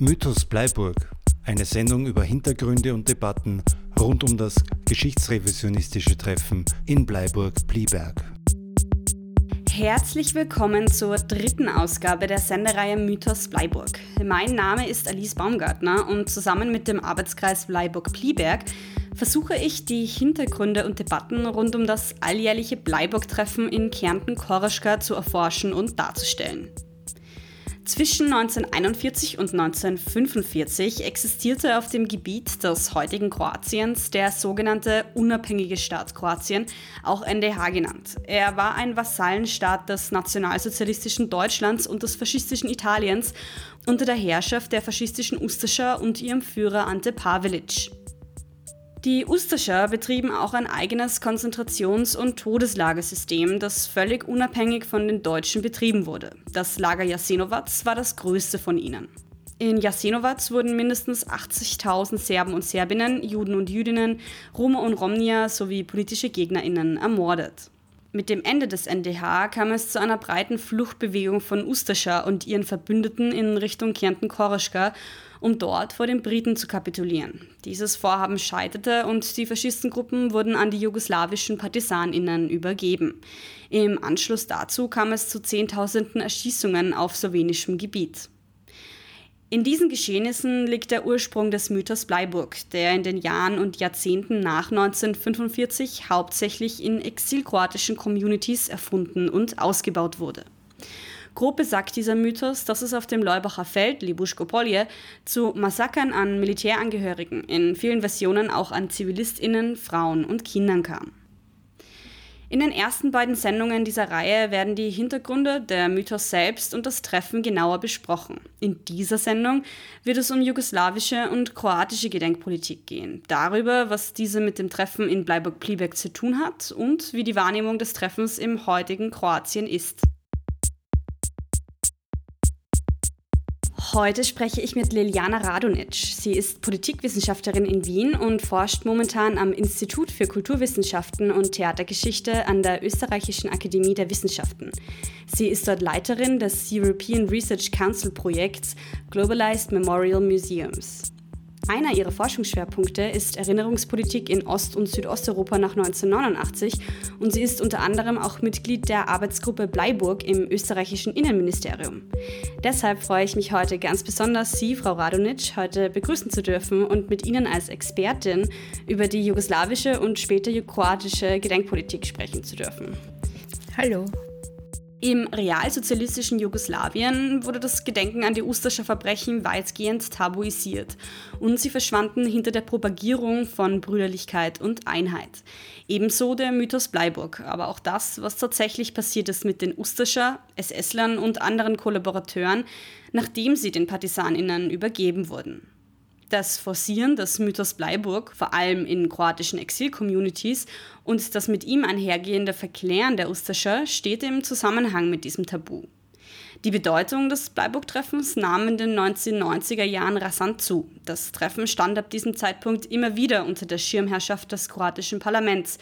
Mythos Bleiburg, eine Sendung über Hintergründe und Debatten rund um das geschichtsrevisionistische Treffen in Bleiburg-Blieberg. Herzlich willkommen zur dritten Ausgabe der Sendereihe Mythos Bleiburg. Mein Name ist Alice Baumgartner und zusammen mit dem Arbeitskreis Bleiburg-Blieberg versuche ich, die Hintergründe und Debatten rund um das alljährliche Bleiburg-Treffen in Kärnten-Koroschka zu erforschen und darzustellen. Zwischen 1941 und 1945 existierte auf dem Gebiet des heutigen Kroatiens der sogenannte unabhängige Staat Kroatien, auch NDH genannt. Er war ein Vasallenstaat des nationalsozialistischen Deutschlands und des faschistischen Italiens unter der Herrschaft der faschistischen Ustascha und ihrem Führer Ante Pavelic. Die Ustascher betrieben auch ein eigenes Konzentrations- und Todeslagersystem, das völlig unabhängig von den Deutschen betrieben wurde. Das Lager Jasenovac war das größte von ihnen. In Jasenovac wurden mindestens 80.000 Serben und Serbinnen, Juden und Jüdinnen, Roma und Romnier sowie politische GegnerInnen ermordet. Mit dem Ende des NDH kam es zu einer breiten Fluchtbewegung von Ustascha und ihren Verbündeten in Richtung Kärnten-Koroschka um dort vor den Briten zu kapitulieren. Dieses Vorhaben scheiterte und die Faschistengruppen wurden an die jugoslawischen Partisaninnen übergeben. Im Anschluss dazu kam es zu Zehntausenden Erschießungen auf slowenischem Gebiet. In diesen Geschehnissen liegt der Ursprung des Mythos Bleiburg, der in den Jahren und Jahrzehnten nach 1945 hauptsächlich in exilkroatischen Communities erfunden und ausgebaut wurde. Grob besagt dieser Mythos, dass es auf dem Leubacher Feld, Libuschko Polje, zu Massakern an Militärangehörigen, in vielen Versionen auch an ZivilistInnen, Frauen und Kindern kam. In den ersten beiden Sendungen dieser Reihe werden die Hintergründe, der Mythos selbst und das Treffen genauer besprochen. In dieser Sendung wird es um jugoslawische und kroatische Gedenkpolitik gehen, darüber, was diese mit dem Treffen in Bleiburg-Plibeck zu tun hat und wie die Wahrnehmung des Treffens im heutigen Kroatien ist. Heute spreche ich mit Liliana Radonic. Sie ist Politikwissenschaftlerin in Wien und forscht momentan am Institut für Kulturwissenschaften und Theatergeschichte an der Österreichischen Akademie der Wissenschaften. Sie ist dort Leiterin des European Research Council Projekts Globalized Memorial Museums. Einer ihrer Forschungsschwerpunkte ist Erinnerungspolitik in Ost- und Südosteuropa nach 1989 und sie ist unter anderem auch Mitglied der Arbeitsgruppe Bleiburg im österreichischen Innenministerium. Deshalb freue ich mich heute ganz besonders, Sie, Frau Radonic, heute begrüßen zu dürfen und mit Ihnen als Expertin über die jugoslawische und später kroatische Gedenkpolitik sprechen zu dürfen. Hallo. Im realsozialistischen Jugoslawien wurde das Gedenken an die Usterscher Verbrechen weitgehend tabuisiert und sie verschwanden hinter der Propagierung von Brüderlichkeit und Einheit. Ebenso der Mythos Bleiburg, aber auch das, was tatsächlich passiert ist mit den Usterscher, SS-Lern und anderen Kollaborateuren, nachdem sie den Partisaninnen übergeben wurden. Das Forcieren des Mythos Bleiburg, vor allem in kroatischen Exil-Communities, und das mit ihm einhergehende Verklären der Ustascher steht im Zusammenhang mit diesem Tabu. Die Bedeutung des Bleiburg-Treffens nahm in den 1990er Jahren rasant zu. Das Treffen stand ab diesem Zeitpunkt immer wieder unter der Schirmherrschaft des kroatischen Parlaments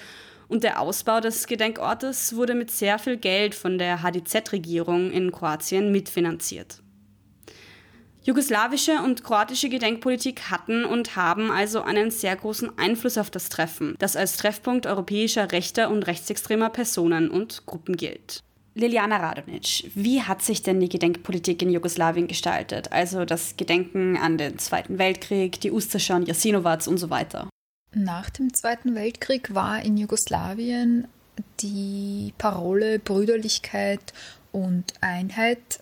und der Ausbau des Gedenkortes wurde mit sehr viel Geld von der HDZ-Regierung in Kroatien mitfinanziert. Jugoslawische und kroatische Gedenkpolitik hatten und haben also einen sehr großen Einfluss auf das Treffen, das als Treffpunkt europäischer rechter und rechtsextremer Personen und Gruppen gilt. Liliana Radonic, wie hat sich denn die Gedenkpolitik in Jugoslawien gestaltet? Also das Gedenken an den Zweiten Weltkrieg, die Ustascha und Jasinovac und so weiter. Nach dem Zweiten Weltkrieg war in Jugoslawien die Parole Brüderlichkeit und Einheit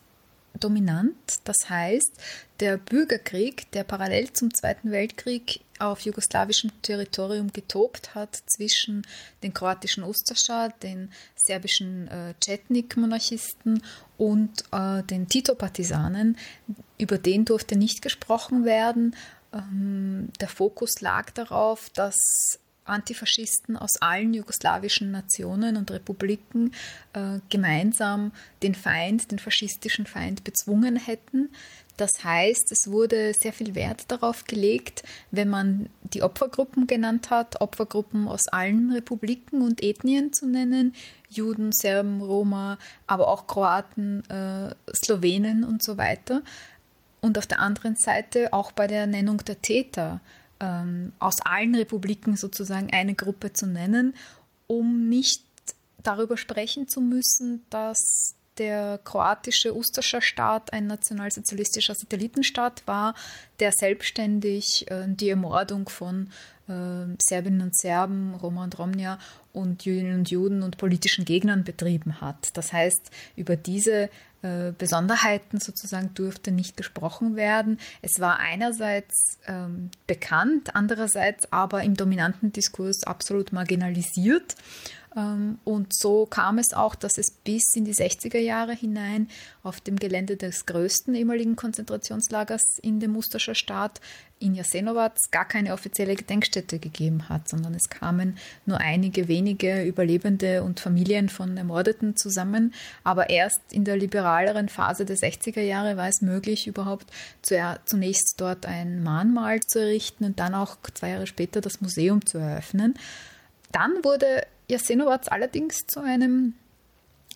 dominant. Das heißt, der Bürgerkrieg, der parallel zum Zweiten Weltkrieg auf jugoslawischem Territorium getobt hat zwischen den kroatischen Ustascha, den serbischen äh, Cetnik-Monarchisten und äh, den Tito-Partisanen, über den durfte nicht gesprochen werden. Ähm, der Fokus lag darauf, dass Antifaschisten aus allen jugoslawischen Nationen und Republiken äh, gemeinsam den Feind, den faschistischen Feind bezwungen hätten. Das heißt, es wurde sehr viel Wert darauf gelegt, wenn man die Opfergruppen genannt hat, Opfergruppen aus allen Republiken und Ethnien zu nennen, Juden, Serben, Roma, aber auch Kroaten, äh, Slowenen und so weiter. und auf der anderen Seite auch bei der Nennung der Täter ähm, aus allen Republiken sozusagen eine Gruppe zu nennen, um nicht darüber sprechen zu müssen, dass der kroatische Ustascher Staat ein nationalsozialistischer Satellitenstaat war, der selbstständig äh, die Ermordung von äh, Serbinnen und Serben, Roma und Romnia und Jüdinnen und Juden und politischen Gegnern betrieben hat. Das heißt, über diese äh, Besonderheiten sozusagen durfte nicht gesprochen werden. Es war einerseits ähm, bekannt, andererseits aber im dominanten Diskurs absolut marginalisiert. Ähm, und so kam es auch, dass es bis in die 60er Jahre hinein auf dem Gelände des größten ehemaligen Konzentrationslagers in dem Musterscher Staat in Jasenovac gar keine offizielle Gedenkstätte gegeben hat, sondern es kamen nur einige wenige Überlebende und Familien von Ermordeten zusammen. Aber erst in der liberaleren Phase der 60er Jahre war es möglich, überhaupt zunächst dort ein Mahnmal zu errichten und dann auch zwei Jahre später das Museum zu eröffnen. Dann wurde Jasenovac allerdings zu einem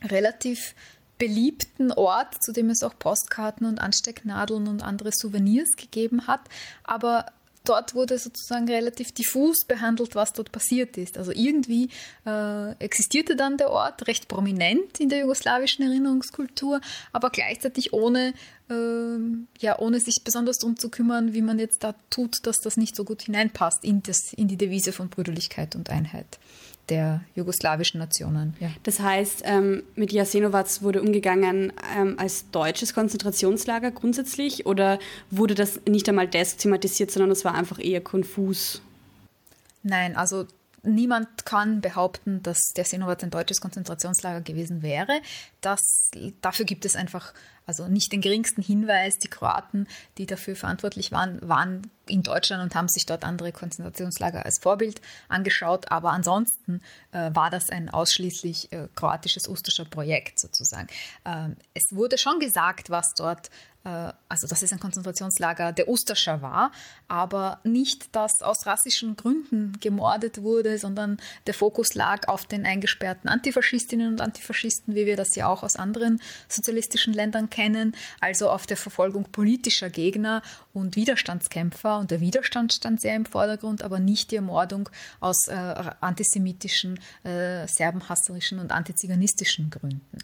relativ beliebten Ort, zu dem es auch Postkarten und Anstecknadeln und andere Souvenirs gegeben hat. Aber dort wurde sozusagen relativ diffus behandelt, was dort passiert ist. Also irgendwie äh, existierte dann der Ort recht prominent in der jugoslawischen Erinnerungskultur, aber gleichzeitig ohne, äh, ja, ohne sich besonders darum zu kümmern, wie man jetzt da tut, dass das nicht so gut hineinpasst in, das, in die Devise von Brüderlichkeit und Einheit der jugoslawischen Nationen. Ja. Das heißt, ähm, mit Jasenovac wurde umgegangen ähm, als deutsches Konzentrationslager grundsätzlich oder wurde das nicht einmal das thematisiert, sondern es war einfach eher konfus? Nein, also niemand kann behaupten, dass der Jasenovac ein deutsches Konzentrationslager gewesen wäre. Das, dafür gibt es einfach also nicht den geringsten Hinweis. Die Kroaten, die dafür verantwortlich waren, waren in Deutschland und haben sich dort andere Konzentrationslager als Vorbild angeschaut. Aber ansonsten äh, war das ein ausschließlich äh, kroatisches Ustischer Projekt sozusagen. Ähm, es wurde schon gesagt, was dort also dass es ein Konzentrationslager der Ustascher war, aber nicht, dass aus rassischen Gründen gemordet wurde, sondern der Fokus lag auf den eingesperrten Antifaschistinnen und Antifaschisten, wie wir das ja auch aus anderen sozialistischen Ländern kennen, also auf der Verfolgung politischer Gegner und Widerstandskämpfer. Und der Widerstand stand sehr im Vordergrund, aber nicht die Ermordung aus äh, antisemitischen, äh, serbenhasserischen und antiziganistischen Gründen.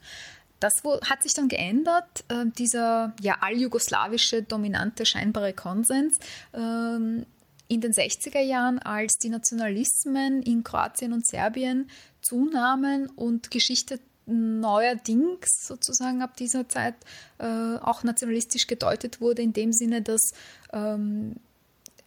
Das hat sich dann geändert, äh, dieser ja alljugoslawische dominante scheinbare Konsens ähm, in den 60er Jahren, als die Nationalismen in Kroatien und Serbien zunahmen und Geschichte neuerdings sozusagen ab dieser Zeit äh, auch nationalistisch gedeutet wurde, in dem Sinne, dass ähm,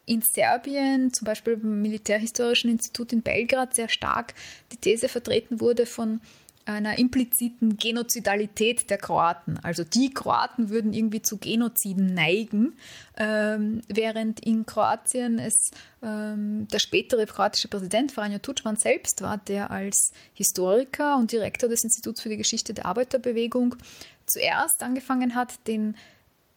in Serbien, zum Beispiel beim Militärhistorischen Institut in Belgrad, sehr stark die These vertreten wurde von einer impliziten Genozidalität der Kroaten. Also die Kroaten würden irgendwie zu Genoziden neigen, ähm, während in Kroatien es ähm, der spätere kroatische Präsident Franjo Tuđman selbst war, der als Historiker und Direktor des Instituts für die Geschichte der Arbeiterbewegung zuerst angefangen hat, den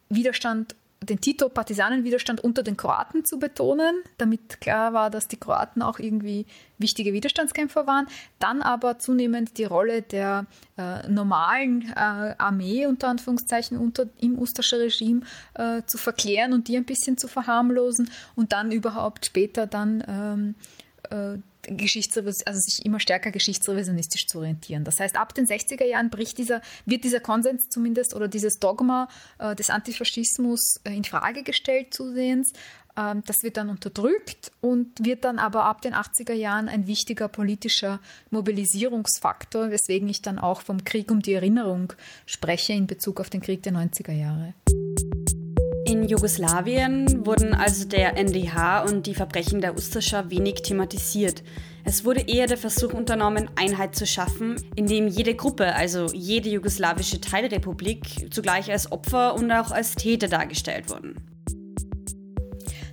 Widerstand den Tito-Partisanenwiderstand unter den Kroaten zu betonen, damit klar war, dass die Kroaten auch irgendwie wichtige Widerstandskämpfer waren. Dann aber zunehmend die Rolle der äh, normalen äh, Armee unter Anführungszeichen unter, im Ustascher Regime äh, zu verklären und die ein bisschen zu verharmlosen und dann überhaupt später dann ähm, äh, also sich immer stärker geschichtsrevisionistisch zu orientieren. Das heißt, ab den 60er Jahren bricht dieser, wird dieser Konsens zumindest oder dieses Dogma äh, des Antifaschismus äh, in Frage gestellt zusehends. Ähm, das wird dann unterdrückt und wird dann aber ab den 80er Jahren ein wichtiger politischer Mobilisierungsfaktor, weswegen ich dann auch vom Krieg um die Erinnerung spreche in Bezug auf den Krieg der 90er Jahre. In Jugoslawien wurden also der NDH und die Verbrechen der Ustascha wenig thematisiert. Es wurde eher der Versuch unternommen, Einheit zu schaffen, indem jede Gruppe, also jede jugoslawische Teilrepublik, zugleich als Opfer und auch als Täter dargestellt wurden.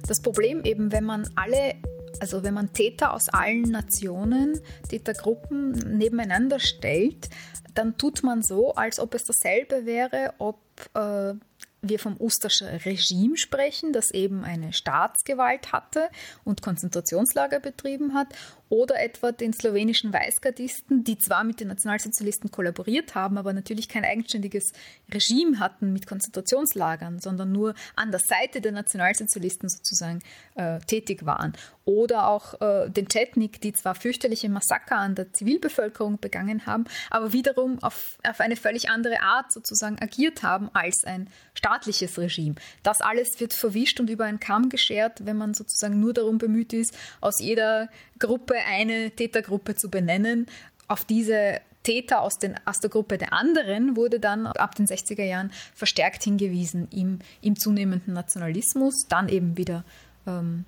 Das Problem eben, wenn man alle also wenn man Täter aus allen Nationen, Tätergruppen nebeneinander stellt, dann tut man so, als ob es dasselbe wäre, ob äh, wir vom Ustascher Regime sprechen, das eben eine Staatsgewalt hatte und Konzentrationslager betrieben hat, oder etwa den slowenischen Weißgardisten, die zwar mit den Nationalsozialisten kollaboriert haben, aber natürlich kein eigenständiges Regime hatten mit Konzentrationslagern, sondern nur an der Seite der Nationalsozialisten sozusagen äh, tätig waren. Oder auch äh, den Chetnik, die zwar fürchterliche Massaker an der Zivilbevölkerung begangen haben, aber wiederum auf, auf eine völlig andere Art sozusagen agiert haben als ein staatliches Regime. Das alles wird verwischt und über einen Kamm geschert, wenn man sozusagen nur darum bemüht ist, aus jeder Gruppe eine Tätergruppe zu benennen. Auf diese Täter aus, den, aus der Gruppe der anderen wurde dann ab den 60er Jahren verstärkt hingewiesen im, im zunehmenden Nationalismus, dann eben wieder ähm,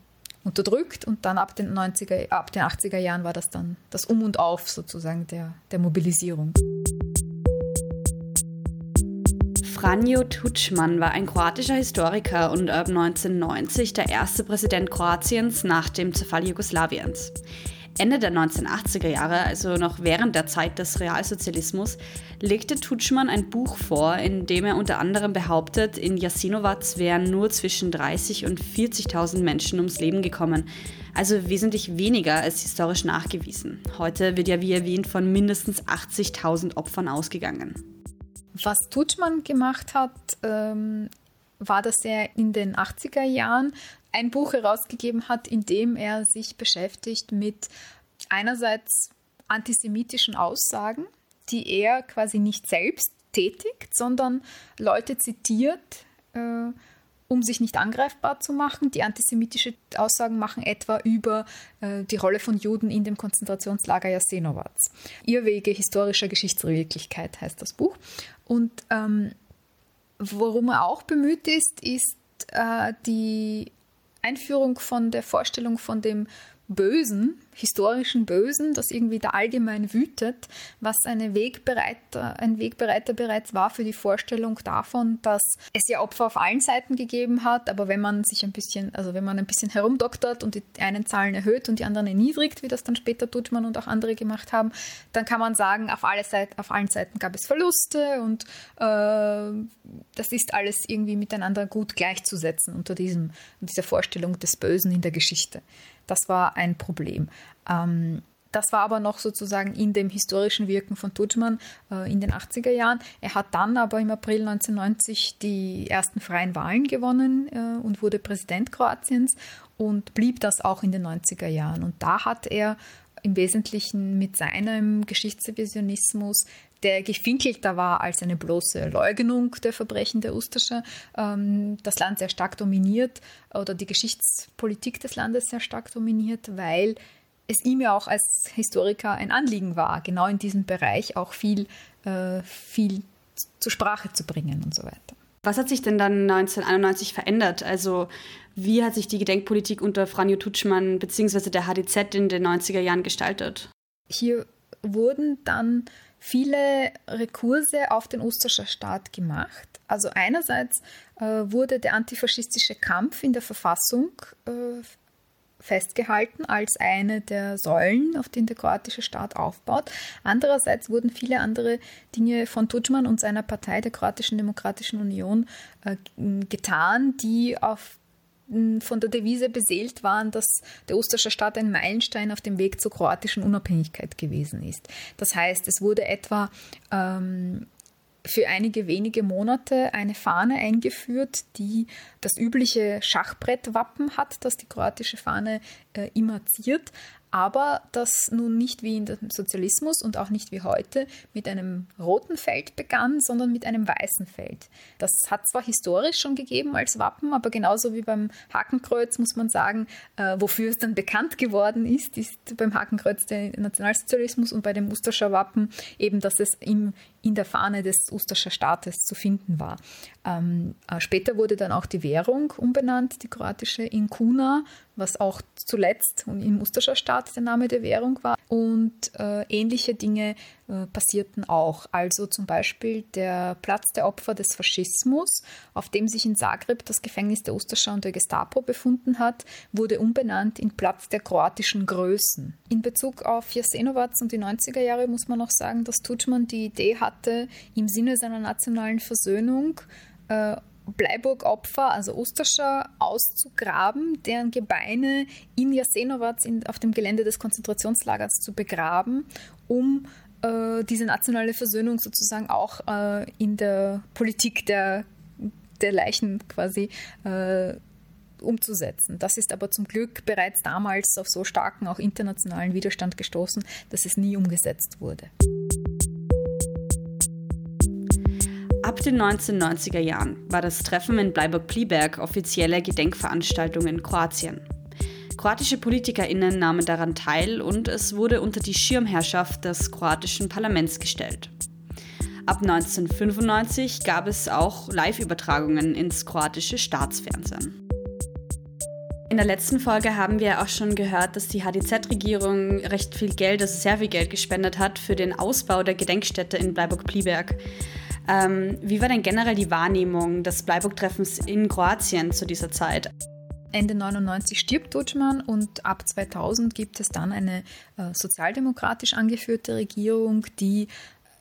unterdrückt und dann ab den, 90er, ab den 80er Jahren war das dann das Um und Auf sozusagen der, der Mobilisierung. Franjo Tučman war ein kroatischer Historiker und ab 1990 der erste Präsident Kroatiens nach dem Zerfall Jugoslawiens. Ende der 1980er Jahre, also noch während der Zeit des Realsozialismus, legte Tutschmann ein Buch vor, in dem er unter anderem behauptet, in Jasinovac wären nur zwischen 30 und 40.000 Menschen ums Leben gekommen, also wesentlich weniger als historisch nachgewiesen. Heute wird ja wie erwähnt von mindestens 80.000 Opfern ausgegangen. Was Tutschmann gemacht hat, ähm, war, dass er in den 80er Jahren ein Buch herausgegeben hat, in dem er sich beschäftigt mit einerseits antisemitischen Aussagen, die er quasi nicht selbst tätigt, sondern Leute zitiert, äh, um sich nicht angreifbar zu machen. Die antisemitische Aussagen machen etwa über äh, die Rolle von Juden in dem Konzentrationslager Jasenovac. Irrwege historischer Geschichtswirklichkeit heißt das Buch. Und ähm, worum er auch bemüht ist, ist äh, die Einführung von der Vorstellung von dem Bösen, historischen Bösen, das irgendwie da allgemein wütet, was eine Wegbereiter, ein Wegbereiter bereits war für die Vorstellung davon, dass es ja Opfer auf allen Seiten gegeben hat, aber wenn man sich ein bisschen, also wenn man ein bisschen herumdoktert und die einen Zahlen erhöht und die anderen erniedrigt, wie das dann später Tutschmann und auch andere gemacht haben, dann kann man sagen, auf, alle Seiten, auf allen Seiten gab es Verluste und äh, das ist alles irgendwie miteinander gut gleichzusetzen unter diesem, dieser Vorstellung des Bösen in der Geschichte. Das war ein Problem. Ähm, das war aber noch sozusagen in dem historischen Wirken von Tutschmann äh, in den 80er Jahren. Er hat dann aber im April 1990 die ersten freien Wahlen gewonnen äh, und wurde Präsident Kroatiens und blieb das auch in den 90er Jahren. Und da hat er im Wesentlichen mit seinem Geschichtsrevisionismus, der gefinkelter war als eine bloße Leugnung der Verbrechen der Ustascher, ähm, das Land sehr stark dominiert oder die Geschichtspolitik des Landes sehr stark dominiert, weil es ihm ja auch als Historiker ein Anliegen war, genau in diesem Bereich auch viel, äh, viel zur Sprache zu bringen und so weiter. Was hat sich denn dann 1991 verändert? Also wie hat sich die Gedenkpolitik unter Franjo Tutschmann bzw. der HDZ in den 90er Jahren gestaltet? Hier wurden dann viele Rekurse auf den Osterscher Staat gemacht. Also einerseits äh, wurde der antifaschistische Kampf in der Verfassung äh, festgehalten als eine der Säulen, auf denen der kroatische Staat aufbaut. Andererseits wurden viele andere Dinge von Tudjman und seiner Partei, der Kroatischen Demokratischen Union, äh, getan, die auf von der Devise beseelt waren, dass der Osterscher Staat ein Meilenstein auf dem Weg zur kroatischen Unabhängigkeit gewesen ist. Das heißt, es wurde etwa ähm, für einige wenige Monate eine Fahne eingeführt, die das übliche Schachbrettwappen hat, das die kroatische Fahne äh, immer ziert, aber das nun nicht wie in dem Sozialismus und auch nicht wie heute mit einem roten Feld begann, sondern mit einem weißen Feld. Das hat zwar historisch schon gegeben als Wappen, aber genauso wie beim Hakenkreuz muss man sagen, äh, wofür es dann bekannt geworden ist, ist beim Hakenkreuz der Nationalsozialismus und bei dem Usterscher Wappen eben, dass es im in der Fahne des Usterscher Staates zu finden war. Ähm, äh, später wurde dann auch die Währung umbenannt, die kroatische in Kuna, was auch zuletzt im Usterscher Staat der Name der Währung war. Und äh, ähnliche Dinge äh, passierten auch. Also zum Beispiel der Platz der Opfer des Faschismus, auf dem sich in Zagreb das Gefängnis der Osterscher und der Gestapo befunden hat, wurde umbenannt in Platz der kroatischen Größen. In Bezug auf Jasenovac und die 90er Jahre muss man noch sagen, dass Tutschmann die Idee hatte, im Sinne seiner nationalen Versöhnung äh, Bleiburg-Opfer, also Ustascher, auszugraben, deren Gebeine in Jasenovac auf dem Gelände des Konzentrationslagers zu begraben, um äh, diese nationale Versöhnung sozusagen auch äh, in der Politik der, der Leichen quasi äh, umzusetzen. Das ist aber zum Glück bereits damals auf so starken, auch internationalen Widerstand gestoßen, dass es nie umgesetzt wurde. Ab den 1990er Jahren war das Treffen in Bleiburg-Pliberg offizielle Gedenkveranstaltung in Kroatien. Kroatische PolitikerInnen nahmen daran teil und es wurde unter die Schirmherrschaft des kroatischen Parlaments gestellt. Ab 1995 gab es auch Live-Übertragungen ins kroatische Staatsfernsehen. In der letzten Folge haben wir auch schon gehört, dass die HDZ-Regierung recht viel Geld, also sehr viel Geld gespendet hat für den Ausbau der Gedenkstätte in Bleiburg-Pliberg. Ähm, wie war denn generell die Wahrnehmung des Bleiburg-Treffens in Kroatien zu dieser Zeit? Ende 99 stirbt Dutschmann und ab 2000 gibt es dann eine äh, sozialdemokratisch angeführte Regierung, die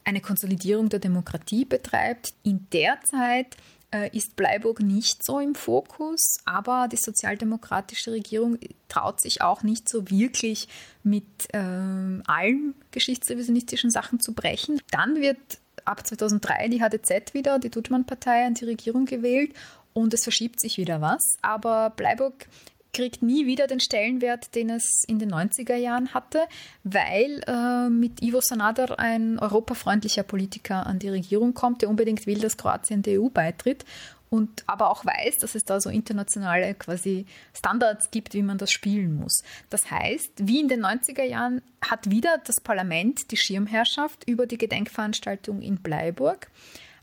eine Konsolidierung der Demokratie betreibt. In der Zeit äh, ist Bleiburg nicht so im Fokus, aber die sozialdemokratische Regierung traut sich auch nicht so wirklich mit äh, allen geschichtsrevisionistischen Sachen zu brechen. Dann wird ab 2003 die HDZ wieder, die Dutschmann-Partei, an die Regierung gewählt und es verschiebt sich wieder was. Aber Bleiburg kriegt nie wieder den Stellenwert, den es in den 90er Jahren hatte, weil äh, mit Ivo Sanader ein europafreundlicher Politiker an die Regierung kommt, der unbedingt will, dass Kroatien der EU beitritt und aber auch weiß, dass es da so internationale quasi Standards gibt, wie man das spielen muss. Das heißt, wie in den 90er Jahren hat wieder das Parlament die Schirmherrschaft über die Gedenkveranstaltung in Bleiburg.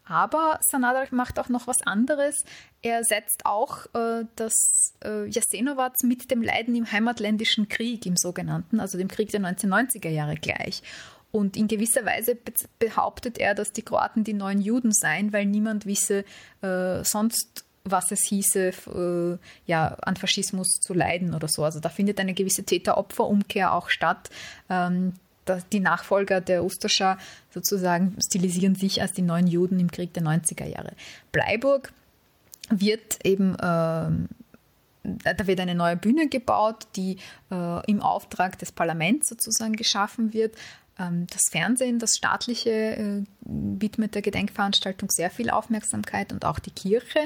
Aber Sanada macht auch noch was anderes. Er setzt auch äh, das äh, Jasenovac mit dem Leiden im heimatländischen Krieg, im sogenannten, also dem Krieg der 1990er Jahre gleich. Und in gewisser Weise behauptet er, dass die Kroaten die neuen Juden seien, weil niemand wisse äh, sonst, was es hieße, äh, ja, an Faschismus zu leiden oder so. Also da findet eine gewisse Täter-Opfer-Umkehr auch statt. Ähm, die Nachfolger der Ustascha sozusagen stilisieren sich als die neuen Juden im Krieg der 90er Jahre. Bleiburg wird eben ähm, da wird eine neue Bühne gebaut, die äh, im Auftrag des Parlaments sozusagen geschaffen wird. Ähm, das Fernsehen, das staatliche, äh, widmet der Gedenkveranstaltung sehr viel Aufmerksamkeit und auch die Kirche,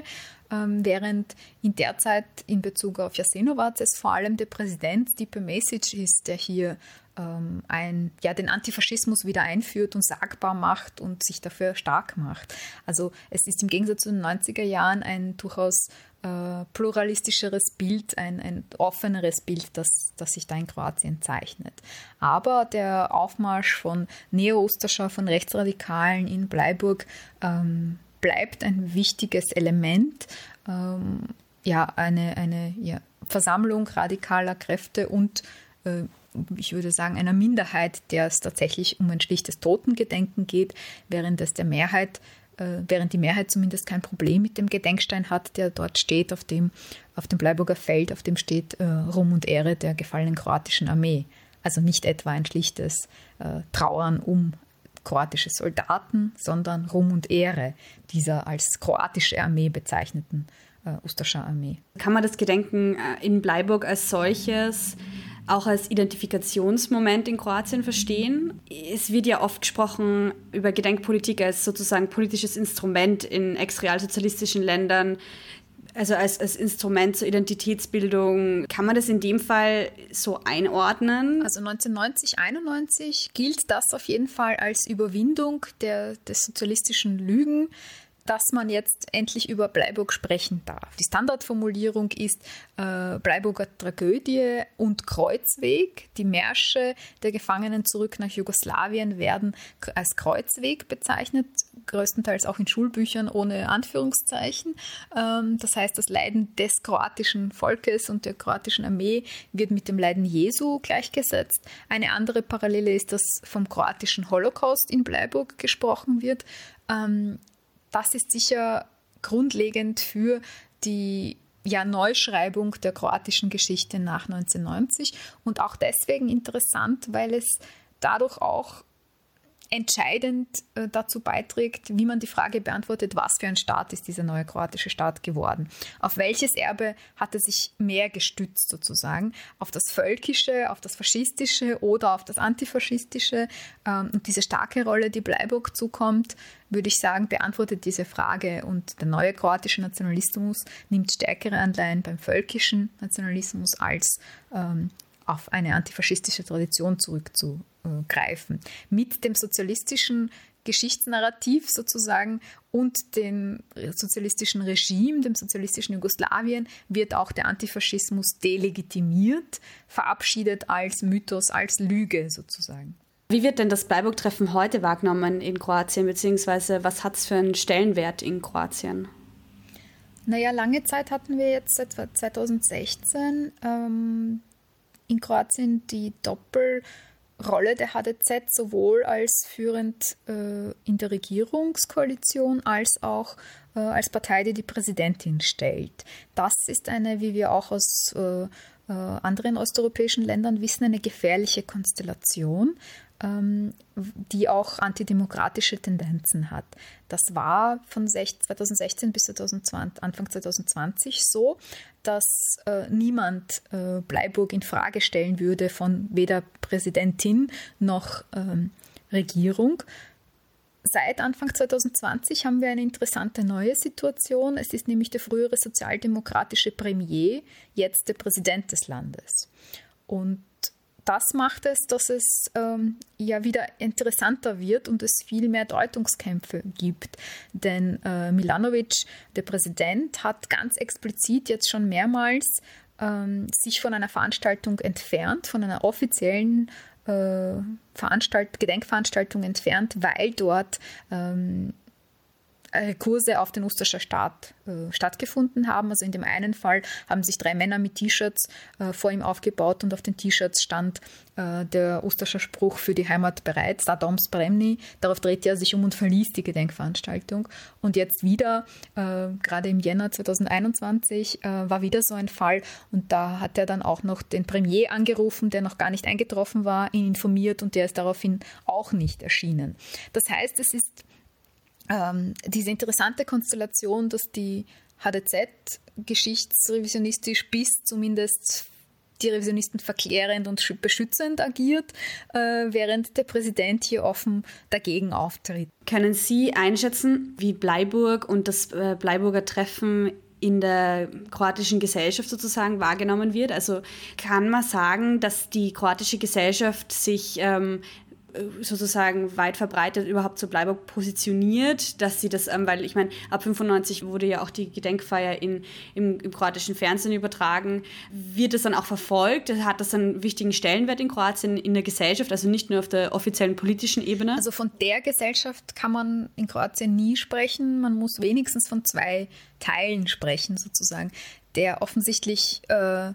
ähm, während in der Zeit in Bezug auf Jasenovac es vor allem der Präsident Stipe Mesic ist, der hier ähm, ein, ja, den Antifaschismus wieder einführt und sagbar macht und sich dafür stark macht. Also es ist im Gegensatz zu den 90er Jahren ein durchaus äh, pluralistischeres Bild, ein, ein offeneres Bild, das, das sich da in Kroatien zeichnet. Aber der Aufmarsch von Neo-Osterscher, von Rechtsradikalen in Bleiburg ähm, bleibt ein wichtiges Element. Ähm, ja, eine, eine ja, Versammlung radikaler Kräfte und äh, ich würde sagen, einer Minderheit, der es tatsächlich um ein schlichtes Totengedenken geht, während es der Mehrheit, äh, während die Mehrheit zumindest kein Problem mit dem Gedenkstein hat, der dort steht, auf dem, auf dem Bleiburger Feld, auf dem steht äh, Ruhm und Ehre der gefallenen kroatischen Armee. Also nicht etwa ein schlichtes äh, Trauern um kroatische Soldaten, sondern Ruhm und Ehre dieser als kroatische Armee bezeichneten äh, Ustascher Armee. Kann man das Gedenken äh, in Bleiburg als solches auch als Identifikationsmoment in Kroatien verstehen. Es wird ja oft gesprochen über Gedenkpolitik als sozusagen politisches Instrument in extrealsozialistischen Ländern, also als, als Instrument zur Identitätsbildung. Kann man das in dem Fall so einordnen? Also 1990, 91 gilt das auf jeden Fall als Überwindung der, des sozialistischen Lügen dass man jetzt endlich über Bleiburg sprechen darf. Die Standardformulierung ist äh, Bleiburger Tragödie und Kreuzweg. Die Märsche der Gefangenen zurück nach Jugoslawien werden als Kreuzweg bezeichnet, größtenteils auch in Schulbüchern ohne Anführungszeichen. Ähm, das heißt, das Leiden des kroatischen Volkes und der kroatischen Armee wird mit dem Leiden Jesu gleichgesetzt. Eine andere Parallele ist, dass vom kroatischen Holocaust in Bleiburg gesprochen wird. Ähm, das ist sicher grundlegend für die ja, Neuschreibung der kroatischen Geschichte nach 1990 und auch deswegen interessant, weil es dadurch auch entscheidend äh, dazu beiträgt, wie man die Frage beantwortet, was für ein Staat ist dieser neue kroatische Staat geworden. Auf welches Erbe hat er sich mehr gestützt sozusagen? Auf das Völkische, auf das Faschistische oder auf das Antifaschistische? Ähm, und diese starke Rolle, die Bleiburg zukommt, würde ich sagen, beantwortet diese Frage. Und der neue kroatische Nationalismus nimmt stärkere Anleihen beim völkischen Nationalismus als ähm, auf eine antifaschistische Tradition zurückzugreifen. Mit dem sozialistischen Geschichtsnarrativ sozusagen und dem sozialistischen Regime, dem sozialistischen Jugoslawien, wird auch der Antifaschismus delegitimiert, verabschiedet als Mythos, als Lüge sozusagen. Wie wird denn das Bleiburg-Treffen heute wahrgenommen in Kroatien, beziehungsweise was hat es für einen Stellenwert in Kroatien? Naja, lange Zeit hatten wir jetzt seit 2016 ähm, in Kroatien die Doppelrolle der HDZ sowohl als führend äh, in der Regierungskoalition als auch äh, als Partei, die die Präsidentin stellt. Das ist eine, wie wir auch aus äh, äh anderen osteuropäischen Ländern wissen, eine gefährliche Konstellation, die auch antidemokratische Tendenzen hat. Das war von 2016 bis 2020, Anfang 2020 so, dass äh, niemand äh, Bleiburg in Frage stellen würde von weder Präsidentin noch ähm, Regierung. Seit Anfang 2020 haben wir eine interessante neue Situation. Es ist nämlich der frühere sozialdemokratische Premier jetzt der Präsident des Landes. Und das macht es, dass es ähm, ja wieder interessanter wird und es viel mehr Deutungskämpfe gibt. Denn äh, Milanovic, der Präsident, hat ganz explizit jetzt schon mehrmals ähm, sich von einer Veranstaltung entfernt, von einer offiziellen äh, Veranstalt Gedenkveranstaltung entfernt, weil dort ähm, Kurse auf den Usterscher Staat äh, stattgefunden haben. Also in dem einen Fall haben sich drei Männer mit T-Shirts äh, vor ihm aufgebaut und auf den T-Shirts stand äh, der Usterscher Spruch für die Heimat bereit, da Doms Bremni. Darauf drehte er sich um und verließ die Gedenkveranstaltung. Und jetzt wieder, äh, gerade im Jänner 2021, äh, war wieder so ein Fall und da hat er dann auch noch den Premier angerufen, der noch gar nicht eingetroffen war, ihn informiert und der ist daraufhin auch nicht erschienen. Das heißt, es ist ähm, diese interessante Konstellation, dass die HDZ geschichtsrevisionistisch bis zumindest die Revisionisten verklärend und beschützend agiert, äh, während der Präsident hier offen dagegen auftritt. Können Sie einschätzen, wie Bleiburg und das äh, Bleiburger Treffen in der kroatischen Gesellschaft sozusagen wahrgenommen wird? Also kann man sagen, dass die kroatische Gesellschaft sich ähm, sozusagen weit verbreitet überhaupt zur Bleiburg positioniert, dass sie das, ähm, weil ich meine, ab 95 wurde ja auch die Gedenkfeier in, im, im, kroatischen Fernsehen übertragen. Wird das dann auch verfolgt? Hat das einen wichtigen Stellenwert in Kroatien in der Gesellschaft, also nicht nur auf der offiziellen politischen Ebene? Also von der Gesellschaft kann man in Kroatien nie sprechen. Man muss wenigstens von zwei Teilen sprechen, sozusagen. Der offensichtlich äh,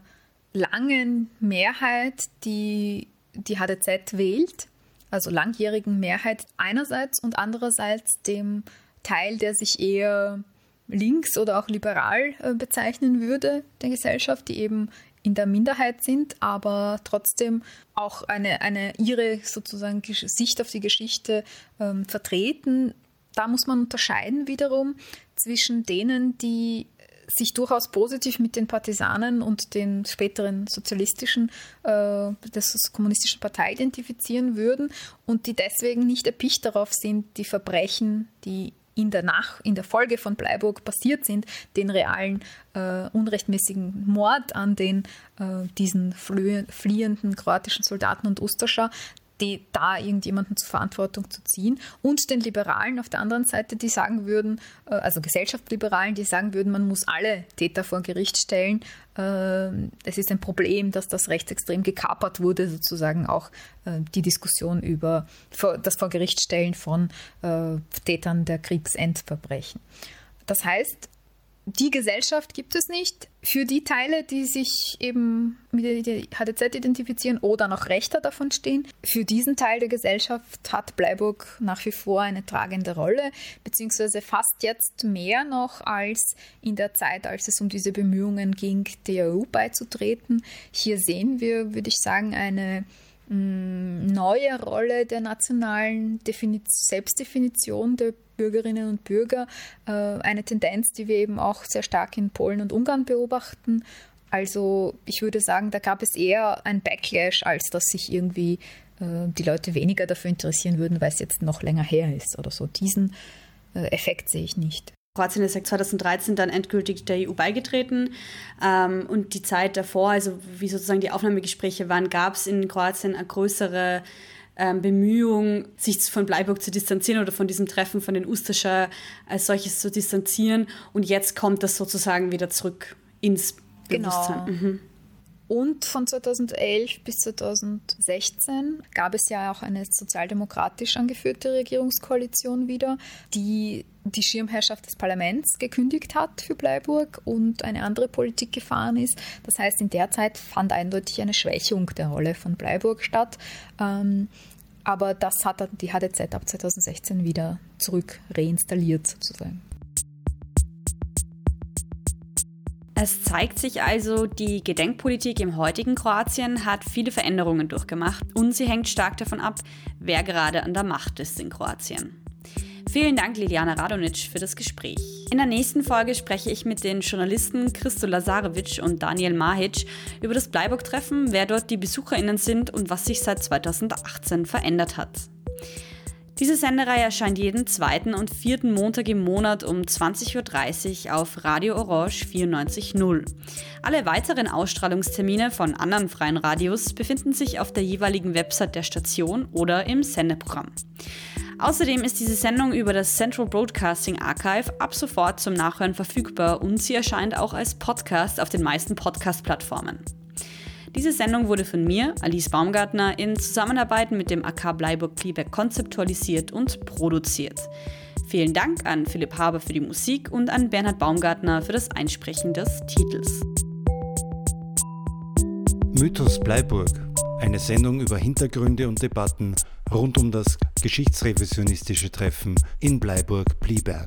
langen Mehrheit, die die HDZ wählt also langjährigen Mehrheit einerseits und andererseits dem Teil, der sich eher links oder auch liberal äh, bezeichnen würde, der Gesellschaft, die eben in der Minderheit sind, aber trotzdem auch eine, eine ihre sozusagen Sicht auf die Geschichte ähm, vertreten. Da muss man unterscheiden wiederum zwischen denen, die sich durchaus positiv mit den Partisanen und den späteren sozialistischen, äh, der kommunistischen Partei identifizieren würden und die deswegen nicht erpicht darauf sind, die Verbrechen, die in der, Nach in der Folge von Bleiburg passiert sind, den realen äh, unrechtmäßigen Mord an den äh, diesen fliehenden kroatischen Soldaten und Ustascha, die, da irgendjemanden zur Verantwortung zu ziehen. Und den Liberalen auf der anderen Seite, die sagen würden, äh, also Gesellschaftsliberalen, die sagen würden, man muss alle Täter vor Gericht stellen. Äh, es ist ein Problem, dass das rechtsextrem gekapert wurde, sozusagen auch äh, die Diskussion über das Vor Gericht stellen von Tätern der Kriegsendverbrechen. Das heißt, die Gesellschaft gibt es nicht. Für die Teile, die sich eben mit der HDZ identifizieren oder noch rechter davon stehen, für diesen Teil der Gesellschaft hat Bleiburg nach wie vor eine tragende Rolle, beziehungsweise fast jetzt mehr noch als in der Zeit, als es um diese Bemühungen ging, der EU beizutreten. Hier sehen wir, würde ich sagen, eine mm, neue Rolle der nationalen Defini Selbstdefinition der Bürgerinnen und Bürger, äh, eine Tendenz, die wir eben auch sehr stark in Polen und Ungarn beobachten. Also ich würde sagen, da gab es eher ein Backlash, als dass sich irgendwie äh, die Leute weniger dafür interessieren würden, weil es jetzt noch länger her ist oder so. Diesen äh, Effekt sehe ich nicht. Kroatien ist ja 2013 dann endgültig der EU beigetreten ähm, und die Zeit davor, also wie sozusagen die Aufnahmegespräche waren, gab es in Kroatien eine größere ähm, Bemühung, sich von Bleiburg zu distanzieren oder von diesem Treffen von den Ustascher als solches zu distanzieren. Und jetzt kommt das sozusagen wieder zurück ins Bewusstsein. Genau. Mhm. Und von 2011 bis 2016 gab es ja auch eine sozialdemokratisch angeführte Regierungskoalition wieder, die die Schirmherrschaft des Parlaments gekündigt hat für Bleiburg und eine andere Politik gefahren ist. Das heißt, in der Zeit fand eindeutig eine Schwächung der Rolle von Bleiburg statt. Ähm, aber das hat die HDZ ab 2016 wieder zurück reinstalliert sozusagen. Es zeigt sich also, die Gedenkpolitik im heutigen Kroatien hat viele Veränderungen durchgemacht und sie hängt stark davon ab, wer gerade an der Macht ist in Kroatien. Vielen Dank, Liliana Radonic, für das Gespräch. In der nächsten Folge spreche ich mit den Journalisten Christo Lazarevic und Daniel Mahic über das Bleiburg-Treffen, wer dort die BesucherInnen sind und was sich seit 2018 verändert hat. Diese Sendereihe erscheint jeden zweiten und vierten Montag im Monat um 20.30 Uhr auf Radio Orange 94.0. Alle weiteren Ausstrahlungstermine von anderen freien Radios befinden sich auf der jeweiligen Website der Station oder im Sendeprogramm. Außerdem ist diese Sendung über das Central Broadcasting Archive ab sofort zum Nachhören verfügbar und sie erscheint auch als Podcast auf den meisten Podcast-Plattformen. Diese Sendung wurde von mir, Alice Baumgartner, in Zusammenarbeit mit dem AK Bleiburg Klieberg konzeptualisiert und produziert. Vielen Dank an Philipp Haber für die Musik und an Bernhard Baumgartner für das Einsprechen des Titels. Mythos Bleiburg, eine Sendung über Hintergründe und Debatten rund um das geschichtsrevisionistische Treffen in Bleiburg-Plieberg.